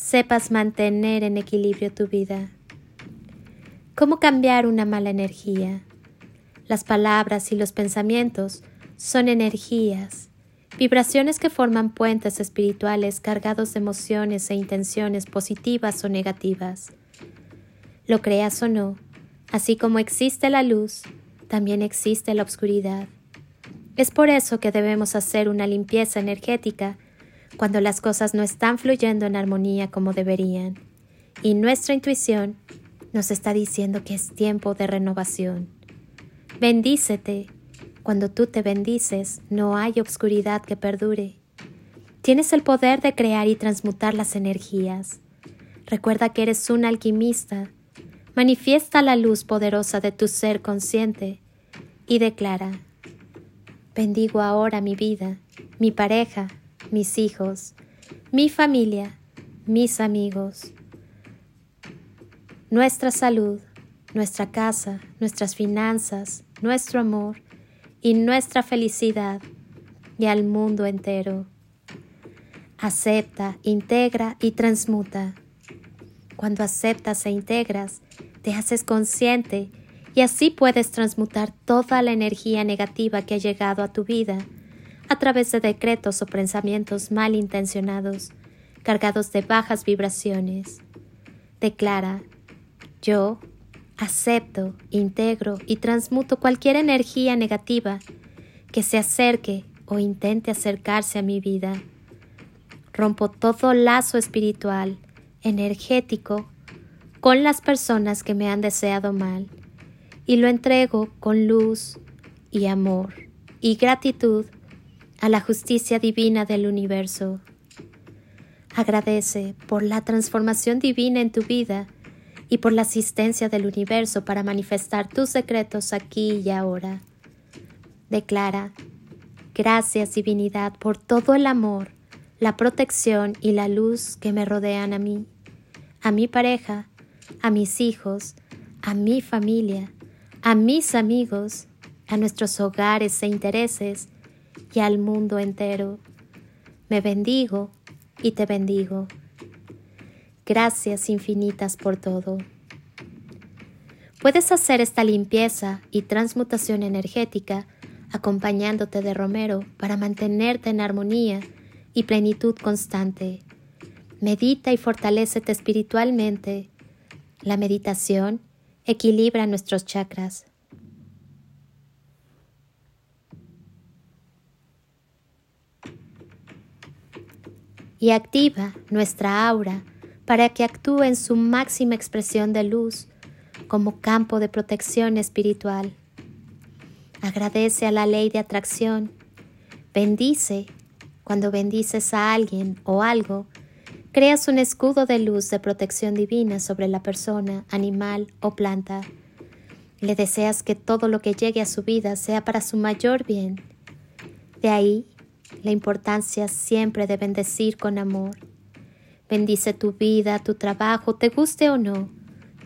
sepas mantener en equilibrio tu vida. ¿Cómo cambiar una mala energía? Las palabras y los pensamientos son energías, vibraciones que forman puentes espirituales cargados de emociones e intenciones positivas o negativas. Lo creas o no, así como existe la luz, también existe la oscuridad. Es por eso que debemos hacer una limpieza energética cuando las cosas no están fluyendo en armonía como deberían, y nuestra intuición nos está diciendo que es tiempo de renovación. Bendícete. Cuando tú te bendices, no hay obscuridad que perdure. Tienes el poder de crear y transmutar las energías. Recuerda que eres un alquimista. Manifiesta la luz poderosa de tu ser consciente y declara, bendigo ahora mi vida, mi pareja, mis hijos, mi familia, mis amigos, nuestra salud, nuestra casa, nuestras finanzas, nuestro amor y nuestra felicidad y al mundo entero. Acepta, integra y transmuta. Cuando aceptas e integras, te haces consciente y así puedes transmutar toda la energía negativa que ha llegado a tu vida a través de decretos o pensamientos malintencionados, cargados de bajas vibraciones. Declara, yo acepto, integro y transmuto cualquier energía negativa que se acerque o intente acercarse a mi vida. Rompo todo lazo espiritual, energético, con las personas que me han deseado mal y lo entrego con luz y amor y gratitud a la justicia divina del universo. Agradece por la transformación divina en tu vida y por la asistencia del universo para manifestar tus secretos aquí y ahora. Declara, gracias divinidad por todo el amor, la protección y la luz que me rodean a mí, a mi pareja, a mis hijos, a mi familia, a mis amigos, a nuestros hogares e intereses, y al mundo entero. Me bendigo y te bendigo. Gracias infinitas por todo. Puedes hacer esta limpieza y transmutación energética acompañándote de romero para mantenerte en armonía y plenitud constante. Medita y fortalecete espiritualmente. La meditación equilibra nuestros chakras, y activa nuestra aura para que actúe en su máxima expresión de luz como campo de protección espiritual. Agradece a la ley de atracción. Bendice. Cuando bendices a alguien o algo, creas un escudo de luz de protección divina sobre la persona, animal o planta. Le deseas que todo lo que llegue a su vida sea para su mayor bien. De ahí la importancia siempre de bendecir con amor. Bendice tu vida, tu trabajo, te guste o no,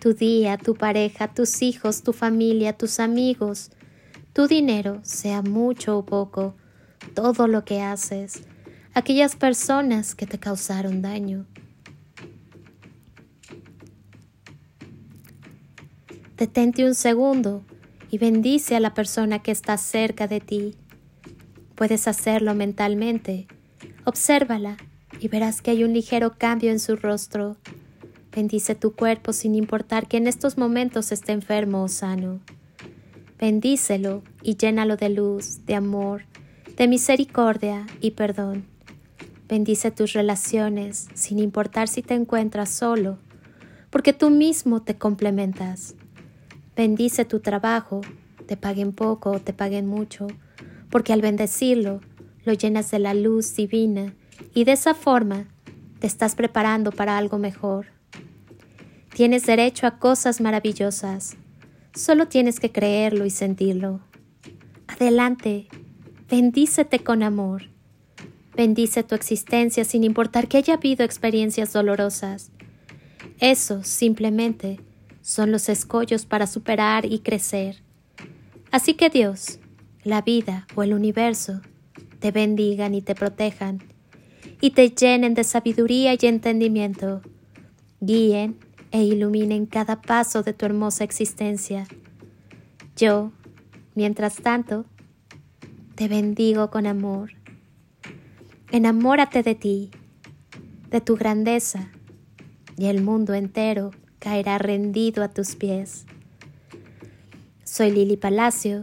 tu día, tu pareja, tus hijos, tu familia, tus amigos, tu dinero, sea mucho o poco, todo lo que haces, aquellas personas que te causaron daño. Detente un segundo y bendice a la persona que está cerca de ti Puedes hacerlo mentalmente. Obsérvala y verás que hay un ligero cambio en su rostro. Bendice tu cuerpo sin importar que en estos momentos esté enfermo o sano. Bendícelo y llénalo de luz, de amor, de misericordia y perdón. Bendice tus relaciones sin importar si te encuentras solo, porque tú mismo te complementas. Bendice tu trabajo, te paguen poco o te paguen mucho, porque al bendecirlo lo llenas de la luz divina y de esa forma Te estás preparando para algo mejor. Tienes derecho a cosas maravillosas. Solo tienes que creerlo y sentirlo. Adelante, bendícete con amor. Bendice tu existencia sin importar que haya habido experiencias dolorosas. Eso simplemente son los escollos para superar y crecer. Así que Dios, la vida o el universo te bendigan y te protejan, y te llenen de sabiduría y entendimiento, guíen e iluminen cada paso de tu hermosa existencia. Yo, mientras tanto, te bendigo con amor Enamórate de ti, de tu grandeza, y el mundo entero caerá rendido a tus pies. Soy Lili Palacio